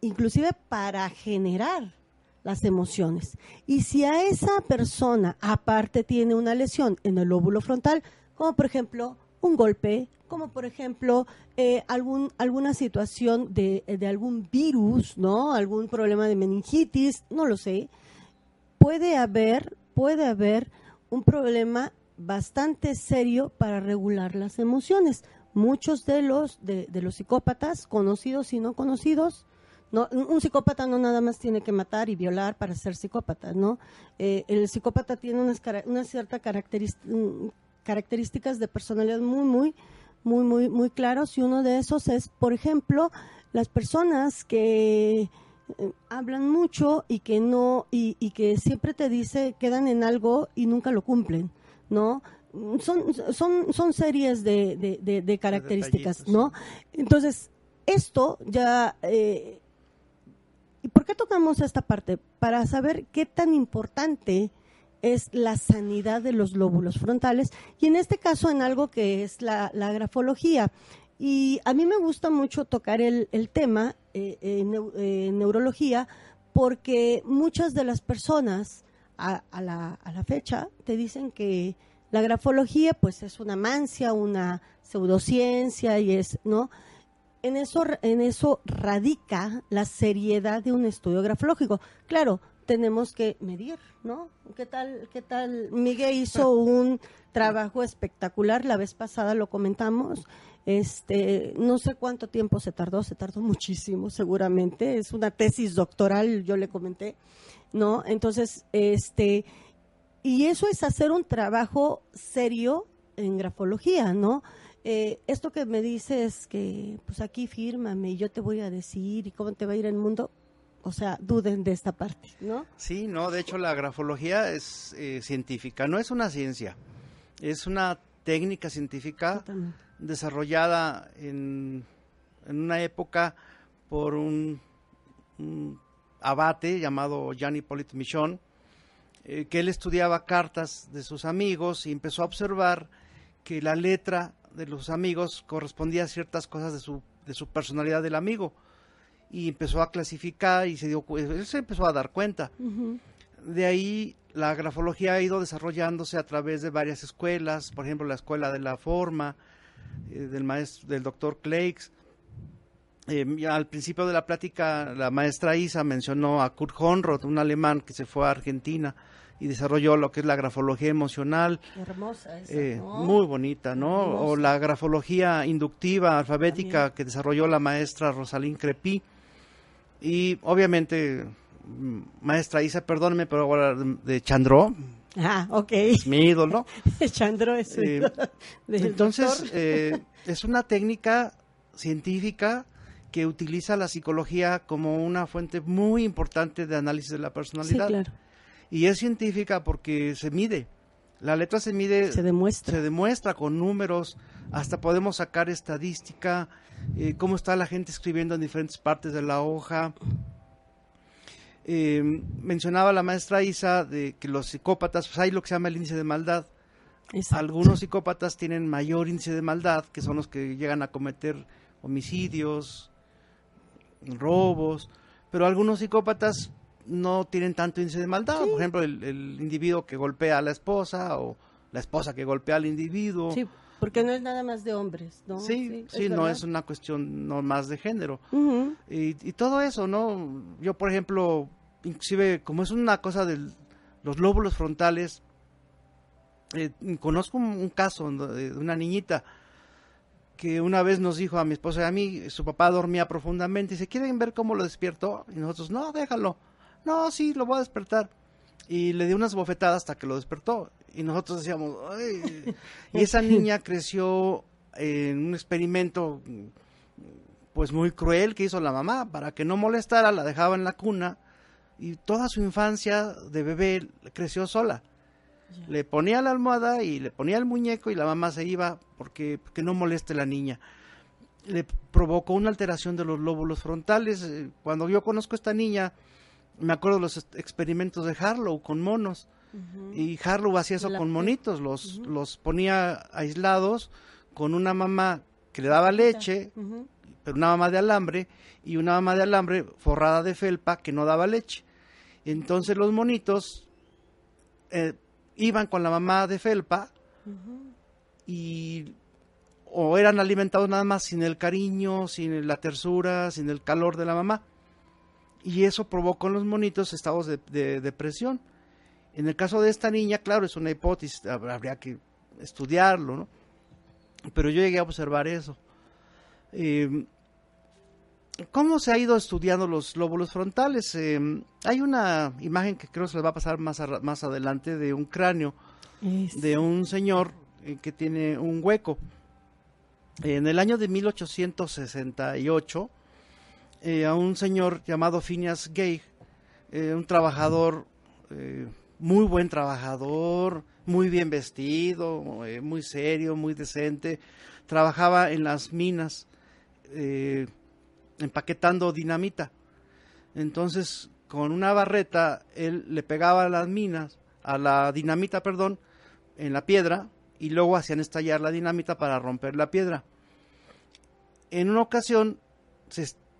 inclusive para generar las emociones. Y si a esa persona aparte tiene una lesión en el lóbulo frontal, como por ejemplo un golpe, como por ejemplo eh, algún, alguna situación de, de, algún virus, ¿no? Algún problema de meningitis, no lo sé. Puede haber, puede haber un problema bastante serio para regular las emociones. Muchos de los, de, los psicópatas, conocidos y no conocidos, no, un psicópata no nada más tiene que matar y violar para ser psicópata, ¿no? Eh, el psicópata tiene unas, una cierta mm, características de personalidad muy, muy, muy, muy, muy claros y uno de esos es, por ejemplo, las personas que eh, hablan mucho y que no y, que siempre te dice quedan en algo y nunca lo cumplen, ¿no? Son, son, son series de, de, características, ¿no? Entonces, esto ya eh, ¿Y por qué tocamos esta parte? Para saber qué tan importante es la sanidad de los lóbulos frontales y en este caso en algo que es la, grafología. Y a mí me gusta mucho tocar el, tema eh, en, neurología porque muchas de las personas a, la, a, la, fecha te dicen que la grafología pues es una mancia, una pseudociencia y es, ¿no? en eso, en eso radica la seriedad de un estudio grafológico. Claro, tenemos que medir, ¿no? ¿Qué tal, qué tal? Miguel hizo un trabajo espectacular, la vez pasada lo comentamos. Este, no sé cuánto tiempo se tardó, se tardó muchísimo, seguramente. Es una tesis doctoral, yo le comenté, ¿no? Entonces, este, y eso es hacer un trabajo serio en grafología, ¿no? Eh, esto que me dices que pues aquí fírmame y yo te voy a decir y cómo te va a ir el mundo, o sea, duden de esta parte, ¿no? Sí, no, de hecho la grafología es eh, científica, no es una ciencia, es una técnica científica desarrollada en, una época por un, abate llamado Jean Hippolyte Michon, eh, que él estudiaba cartas de sus amigos y empezó a observar que la letra de los amigos correspondía a ciertas cosas de su, de su personalidad del amigo. Y empezó a clasificar y se dio él se empezó a dar cuenta. De ahí la grafología ha ido desarrollándose a través de varias escuelas, por ejemplo la escuela de la forma eh, del maestro del doctor Claix. Eh, al principio de la plática la maestra Isa mencionó a Kurt Honroth, un alemán que se fue a Argentina y desarrolló lo que es la grafología emocional. Hermosa esa, eh, Muy bonita, ¿no? O la grafología inductiva alfabética que desarrolló la maestra Rosalín Crepí. Y obviamente, maestra Isa, perdóneme, pero ahora de Chandro. Ah, ok. Es mi ídolo. Chandro es eh, Entonces, eh, es una técnica científica que utiliza la psicología como una fuente muy importante de análisis de la personalidad. Sí, claro. Y es científica porque se mide. La letra se mide. Se demuestra. Se demuestra con números. Hasta podemos sacar estadística, eh, cómo está la gente escribiendo en diferentes partes de la hoja. Eh, mencionaba la maestra Isa de que los psicópatas, pues hay lo que se llama el índice de maldad. Algunos psicópatas tienen mayor índice de maldad, que son los que llegan a cometer homicidios, robos, pero algunos psicópatas no tienen tanto índice de maldad. Por ejemplo, el, individuo que golpea a la esposa o la esposa que golpea al individuo. Sí, porque no es nada más de hombres, ¿no? Sí, sí, no es una cuestión no más de género. y, todo eso, ¿no? Yo, por ejemplo, inclusive como es una cosa de los lóbulos frontales, eh, conozco un, caso de una niñita que una vez nos dijo a mi esposa y a mí, su papá dormía profundamente y se quieren ver cómo lo despierto y nosotros, no, déjalo, no, sí, lo voy a despertar. Y le dio unas bofetadas hasta que lo despertó y nosotros decíamos, Ay. y esa niña creció en un experimento pues muy cruel que hizo la mamá, para que no molestara, la dejaba en la cuna y toda su infancia de bebé creció sola. Le ponía la almohada y le ponía el muñeco y la mamá se iba porque, que no moleste la niña. Le provocó una alteración de los lóbulos frontales. Eh, cuando yo conozco a esta niña, me acuerdo de los experimentos de Harlow con monos. Y Harlow hacía eso con monitos, los, los ponía aislados con una mamá que le daba leche, pero una mamá de alambre, y una mamá de alambre forrada de felpa que no daba leche. Entonces los monitos eh, iban con la mamá de felpa y o eran alimentados nada más sin el cariño, sin la tersura, sin el calor de la mamá. Y eso provocó en los monitos estados de, depresión. En el caso de esta niña, claro, es una hipótesis, habría que estudiarlo, ¿no? Pero yo llegué a observar eso. Eh, ¿Cómo se ha ido estudiando los lóbulos frontales? Eh, hay una imagen que creo se les va a pasar más, más adelante de un cráneo de un señor eh, que tiene un hueco. En el año de 1868, eh, a un señor llamado Phineas Gay, un trabajador, muy buen trabajador, muy bien vestido, muy serio, muy decente, trabajaba en las minas empaquetando dinamita. Entonces, con una barreta, él le pegaba a las minas, a la dinamita, perdón, en la piedra, y luego hacían estallar la dinamita para romper la piedra. En una ocasión,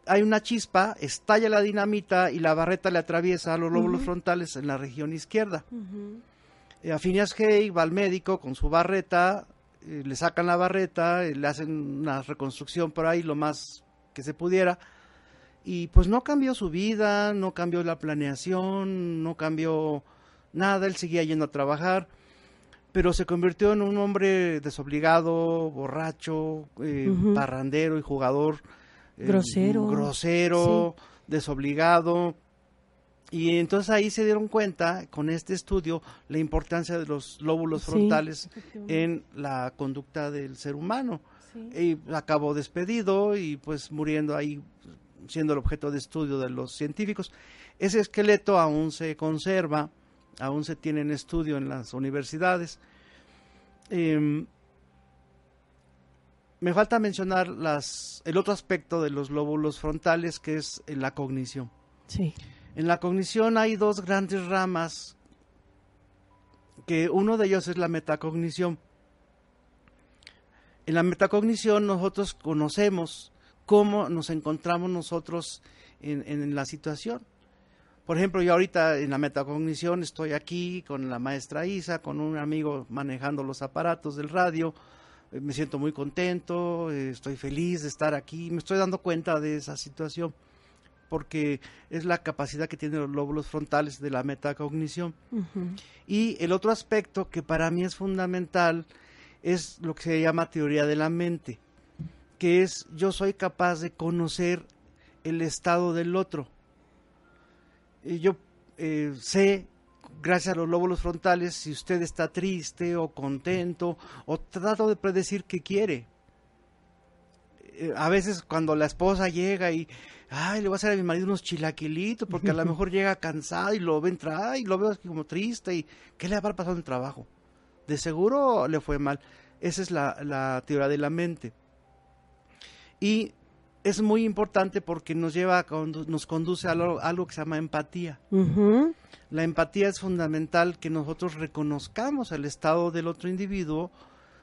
hay una chispa, estalla la dinamita y la barreta le atraviesa a los lóbulos frontales en la región izquierda. Uh A Phineas Hay va al médico con su barreta, eh, le sacan la barreta, le hacen una reconstrucción por ahí lo más que se pudiera. Y pues no cambió su vida, no cambió la planeación, no cambió nada, él seguía yendo a trabajar, pero se convirtió en un hombre desobligado, borracho, eh, parrandero y jugador. Grosero. grosero, desobligado. Y entonces ahí se dieron cuenta, con este estudio, la importancia de los lóbulos frontales en la conducta del ser humano. Y acabó despedido y pues muriendo ahí siendo el objeto de estudio de los científicos. Ese esqueleto aún se conserva, aún se tiene en estudio en las universidades. Em, me falta mencionar las, el otro aspecto de los lóbulos frontales que es la cognición. Sí. En la cognición hay dos grandes ramas, que uno de ellos es la metacognición en la metacognición nosotros conocemos cómo nos encontramos nosotros en, la situación. Por ejemplo, yo ahorita en la metacognición estoy aquí con la maestra Isa, con un amigo manejando los aparatos del radio, eh, me siento muy contento, eh, estoy feliz de estar aquí, me estoy dando cuenta de esa situación, porque es la capacidad que tienen los lóbulos frontales de la metacognición. Y el otro aspecto que para mí es fundamental es lo que se llama teoría de la mente, que es yo soy capaz de conocer el estado del otro. Y yo eh, sé, gracias a los lóbulos frontales, si usted está triste o contento, o trato de predecir qué quiere. Eh, a veces cuando la esposa llega y, ay, le voy a hacer a mi marido unos chilaquilitos, porque a lo mejor llega cansado y lo ve entrar y lo veo como triste y, ¿qué le habrá pasado en el trabajo? de seguro le fue mal. Esa es la, teoría de la mente. Y es muy importante porque nos lleva, nos conduce a algo, que se llama empatía. La empatía es fundamental que nosotros reconozcamos el estado del otro individuo,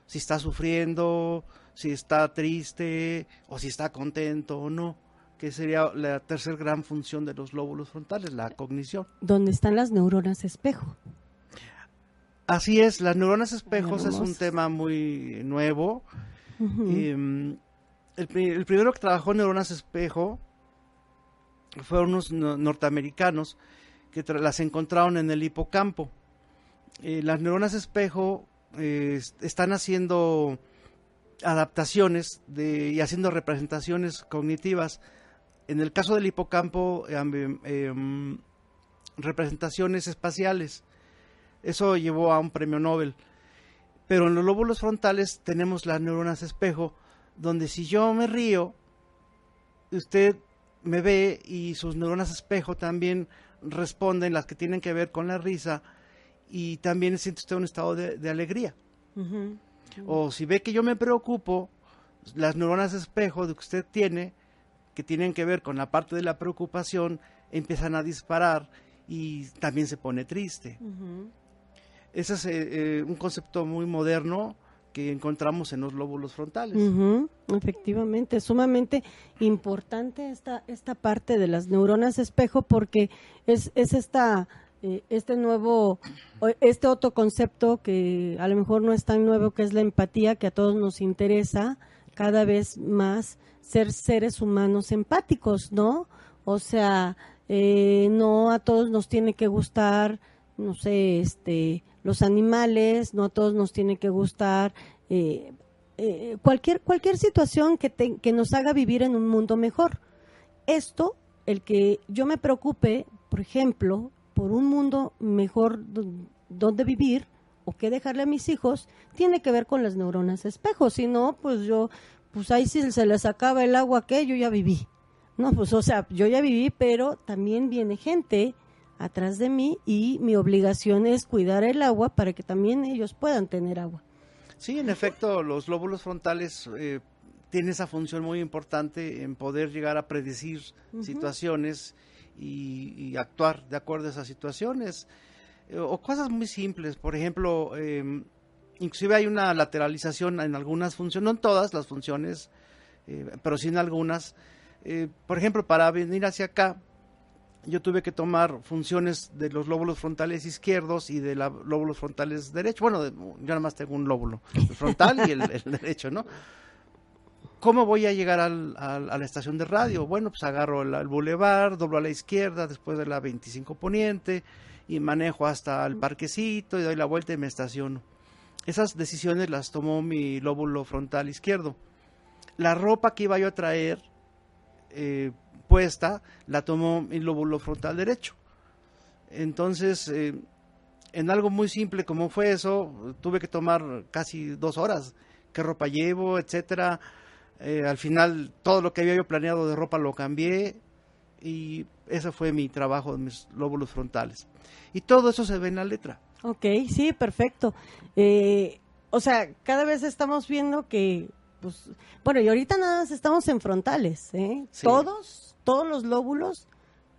si está sufriendo, si está triste o si está contento o no, que sería la tercera gran función de los lóbulos frontales, la cognición. ¿Dónde están las neuronas espejo? Así es, las neuronas espejos es un tema muy nuevo. El, primero que trabajó neuronas espejo fueron unos norteamericanos que las encontraron en el hipocampo. Eh, las neuronas espejo eh, están haciendo adaptaciones y haciendo representaciones cognitivas. En el caso del hipocampo, em, em, representaciones espaciales. Eso llevó a un premio Nobel. Pero en los lóbulos frontales tenemos las neuronas espejo, donde si yo me río, usted me ve y sus neuronas espejo también responden, las que tienen que ver con la risa, y también siente usted un estado de, alegría. O si ve que yo me preocupo, las neuronas espejo de que usted tiene, que tienen que ver con la parte de la preocupación, empiezan a disparar y también se pone triste. Ese es eh, eh, un concepto muy moderno que encontramos en los lóbulos frontales. Efectivamente, sumamente importante esta, esta parte de las neuronas espejo porque es, es esta eh, este nuevo, este otro concepto que a lo mejor no es tan nuevo, que es la empatía, que a todos nos interesa cada vez más ser seres humanos empáticos, ¿no? O sea, eh, no a todos nos tiene que gustar, no sé, este, los animales, no a todos nos tiene que gustar eh, cualquier, cualquier situación que, que nos haga vivir en un mundo mejor. Esto, el que yo me preocupe, por ejemplo, por un mundo mejor donde vivir o qué dejarle a mis hijos, tiene que ver con las neuronas espejo. Si no, pues yo, pues ahí si se les acaba el agua que yo ya viví. No, pues o sea, yo ya viví, pero también viene gente atrás de mí y mi obligación es cuidar el agua para que también ellos puedan tener agua. Sí, en efecto, los lóbulos frontales eh, tienen esa función muy importante en poder llegar a predecir situaciones y, actuar de acuerdo a esas situaciones. Eh, o cosas muy simples, por ejemplo, em, inclusive hay una lateralización en algunas funciones, no en todas las funciones, eh, pero sí en algunas. Eh, por ejemplo, para venir hacia acá, yo tuve que tomar funciones de los lóbulos frontales izquierdos y de los lóbulos frontales derechos. Bueno, yo nada más tengo un lóbulo, el frontal y el, el derecho, ¿no? ¿Cómo voy a llegar al, a la estación de radio? Bueno, pues agarro el, el bulevar, doblo a la izquierda después de la 25 Poniente y manejo hasta el parquecito y doy la vuelta y me estaciono. Esas decisiones las tomó mi lóbulo frontal izquierdo. La ropa que iba yo a traer eh, puesta la tomó mi lóbulo frontal derecho. Entonces, eh, en algo muy simple como fue eso, tuve que tomar casi dos horas. ¿Qué ropa llevo, etcétera? Eh, al final todo lo que había yo planeado de ropa lo cambié y ese fue mi trabajo de mis lóbulos frontales. Y todo eso se ve en la letra. Ok, sí, perfecto. Eh, o sea, cada vez estamos viendo que, pues, bueno, y ahorita nada más estamos en frontales, ¿eh? Todos, todos los lóbulos,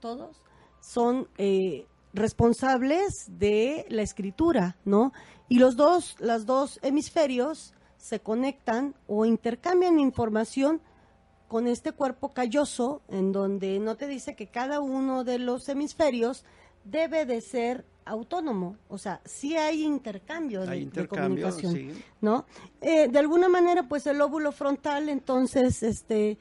todos son eh, responsables de la escritura, ¿no? Y los dos, los dos hemisferios se conectan o intercambian información con este cuerpo calloso, en donde no te dice que cada uno de los hemisferios debe de ser autónomo, o sea, sí hay intercambio, de, comunicación, ¿no? Eh, de alguna manera, pues el lóbulo frontal, entonces, este,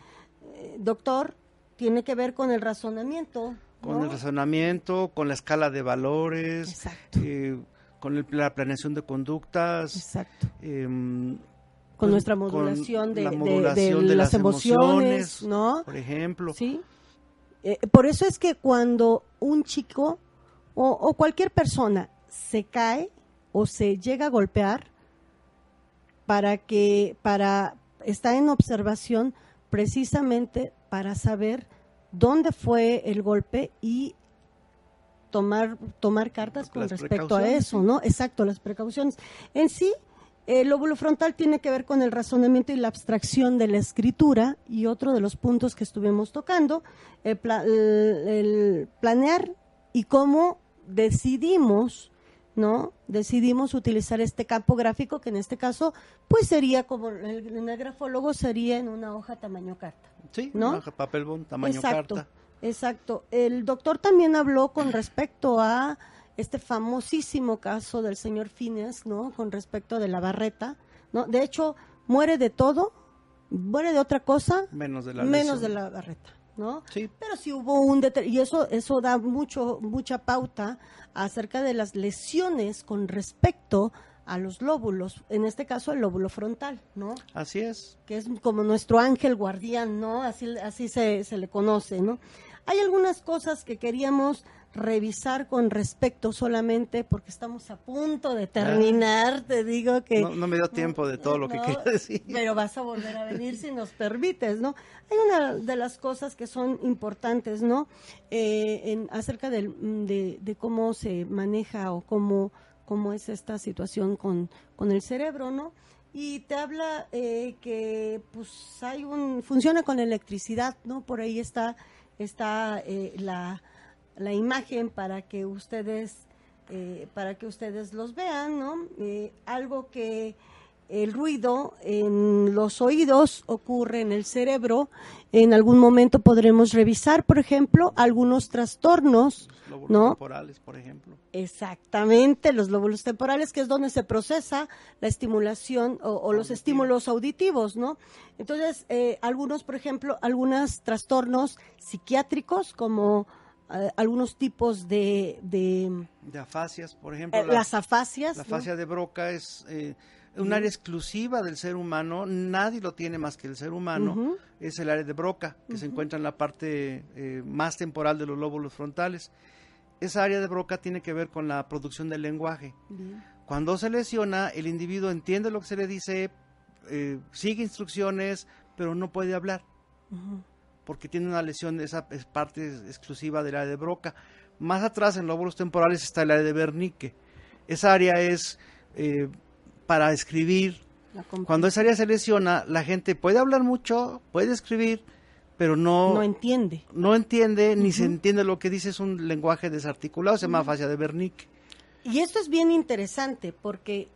eh, doctor, tiene que ver con el razonamiento. Con el razonamiento, con la escala de valores, eh, con la planeación de conductas, Exacto. Em, con nuestra modulación, de, las, emociones, ¿no? Por ejemplo. Sí. Eh, por eso es que cuando un chico o, cualquier persona se cae o se llega a golpear, para que, para, estar en observación precisamente para saber dónde fue el golpe y tomar, tomar cartas con respecto a eso, ¿no? Exacto, las precauciones. En sí, el lóbulo frontal tiene que ver con el razonamiento y la abstracción de la escritura y otro de los puntos que estuvimos tocando, el, planear y cómo decidimos, ¿no? Decidimos utilizar este campo gráfico que en este caso, pues sería como el, el grafólogo sería en una hoja tamaño carta. Sí, ¿no? hoja papel bond tamaño exacto, carta. Exacto. El doctor también habló con respecto a este famosísimo caso del señor Fines, ¿no? Con respecto de la barreta, ¿no? De hecho, muere de todo, muere de otra cosa, menos de la, menos de la barreta, ¿no? Sí. Pero si hubo un y eso eso da mucho mucha pauta acerca de las lesiones con respecto a los lóbulos, en este caso el lóbulo frontal, ¿no? Así es. Que es como nuestro ángel guardián, ¿no? Así, así se, se le conoce, ¿no? Hay algunas cosas que queríamos revisar con respecto solamente porque estamos a punto de terminar, te digo que... No, me dio tiempo de todo lo que quería decir. Pero vas a volver a venir si nos permites, ¿no? Hay una de las cosas que son importantes, ¿no? Eh, en, acerca de, de, cómo se maneja o cómo, cómo es esta situación con, con el cerebro, ¿no? y te habla eh, que pues hay un funciona con electricidad no por ahí está está eh, la la imagen para que ustedes eh, para que ustedes los vean, ¿no? Eh, algo que el ruido en los oídos ocurre en el cerebro. En algún momento podremos revisar, por ejemplo, algunos trastornos, los lóbulos ¿no? temporales, por ejemplo. Exactamente, los lóbulos temporales, que es donde se procesa la estimulación o, los estímulos auditivos, ¿no? Entonces, eh, algunos, por ejemplo, algunos trastornos psiquiátricos como algunos tipos de, de, afasias, por ejemplo. Eh, las afasias. La afasia de Broca es eh, un área exclusiva del ser humano, nadie lo tiene más que el ser humano, es el área de Broca, que se encuentra en la parte eh, más temporal de los lóbulos frontales. Esa área de Broca tiene que ver con la producción del lenguaje. Cuando se lesiona, el individuo entiende lo que se le dice, sigue instrucciones, pero no puede hablar porque tiene una lesión, esa es parte exclusiva del área de Broca. Más atrás, en lóbulos temporales, está el área de Wernicke. Esa área es eh, para escribir. Cuando esa área se lesiona, la gente puede hablar mucho, puede escribir, pero no... No entiende. No entiende, ni se entiende lo que dice, es un lenguaje desarticulado, se llama fascia de Wernicke. Y esto es bien interesante porque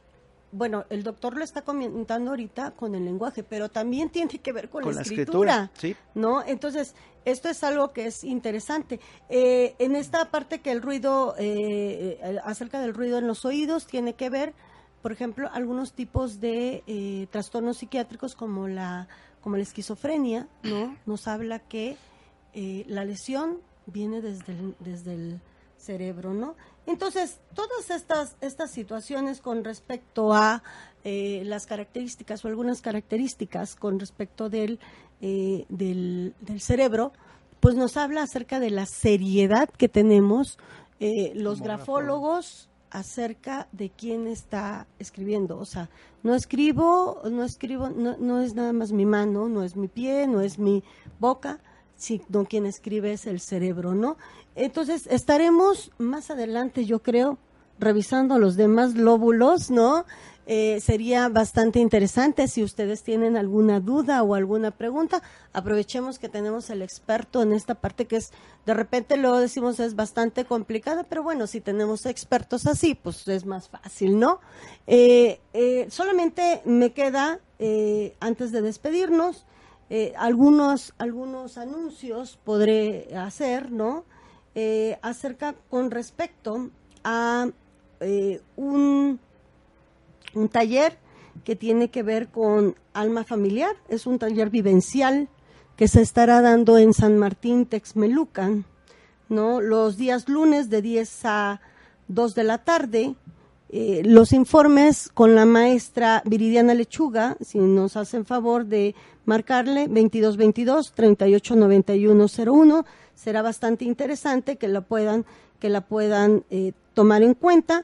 bueno, el doctor lo está comentando ahorita con el lenguaje, pero también tiene que ver con, la, escritura, ¿no? Entonces, esto es algo que es interesante. Eh, en esta parte que el ruido, eh, eh, acerca del ruido en los oídos, tiene que ver, por ejemplo, algunos tipos de trastornos psiquiátricos como la, como la esquizofrenia, ¿no? Nos habla que la lesión viene desde desde el cerebro, ¿no? Entonces, todas estas, estas situaciones con respecto a eh, las características o algunas características con respecto del, eh, del, cerebro, pues nos habla acerca de la seriedad que tenemos eh, los grafólogos acerca de quién está escribiendo. O sea, no escribo, no escribo, no, no es nada más mi mano, no es mi pie, no es mi boca, sino quien escribe es el cerebro, ¿no? Entonces, estaremos más adelante, yo creo, revisando los demás lóbulos, ¿no? Eh, sería bastante interesante si ustedes tienen alguna duda o alguna pregunta. Aprovechemos que tenemos el experto en esta parte que es, de repente lo decimos es bastante complicada, pero bueno, si tenemos expertos así, pues es más fácil, ¿no? Eh, eh, solamente me queda, antes de despedirnos, algunos, algunos anuncios podré hacer, ¿no? eh, acerca con respecto a eh, un, un taller que tiene que ver con alma familiar. Es un taller vivencial que se estará dando en San Martín, Texmelucan, ¿no? Los días lunes de 10 a 2 de la tarde. Eh, los informes con la maestra Viridiana Lechuga, si nos hacen favor de marcarle 2222 389101 será bastante interesante que la puedan, que la puedan eh, tomar en cuenta,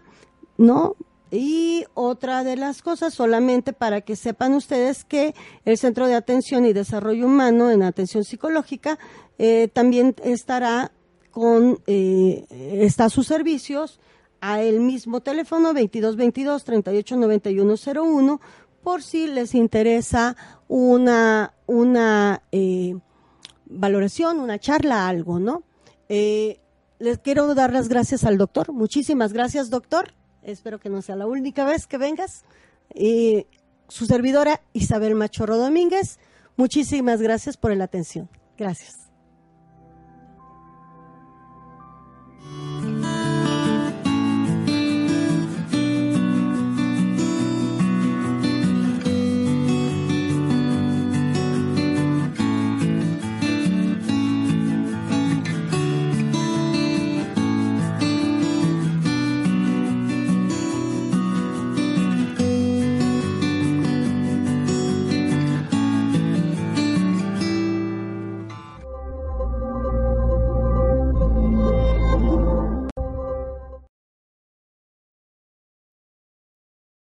¿no? Y otra de las cosas, solamente para que sepan ustedes que el Centro de Atención y Desarrollo Humano en Atención Psicológica eh, también estará con, eh, está a sus servicios a el mismo teléfono 2222 389101 por si les interesa una, una eh, valoración, una charla, algo, ¿no? Eh, les quiero dar las gracias al doctor. Muchísimas gracias, doctor. Espero que no sea la única vez que vengas. Eh, su servidora Isabel Machorro Domínguez, muchísimas gracias por la atención. Gracias.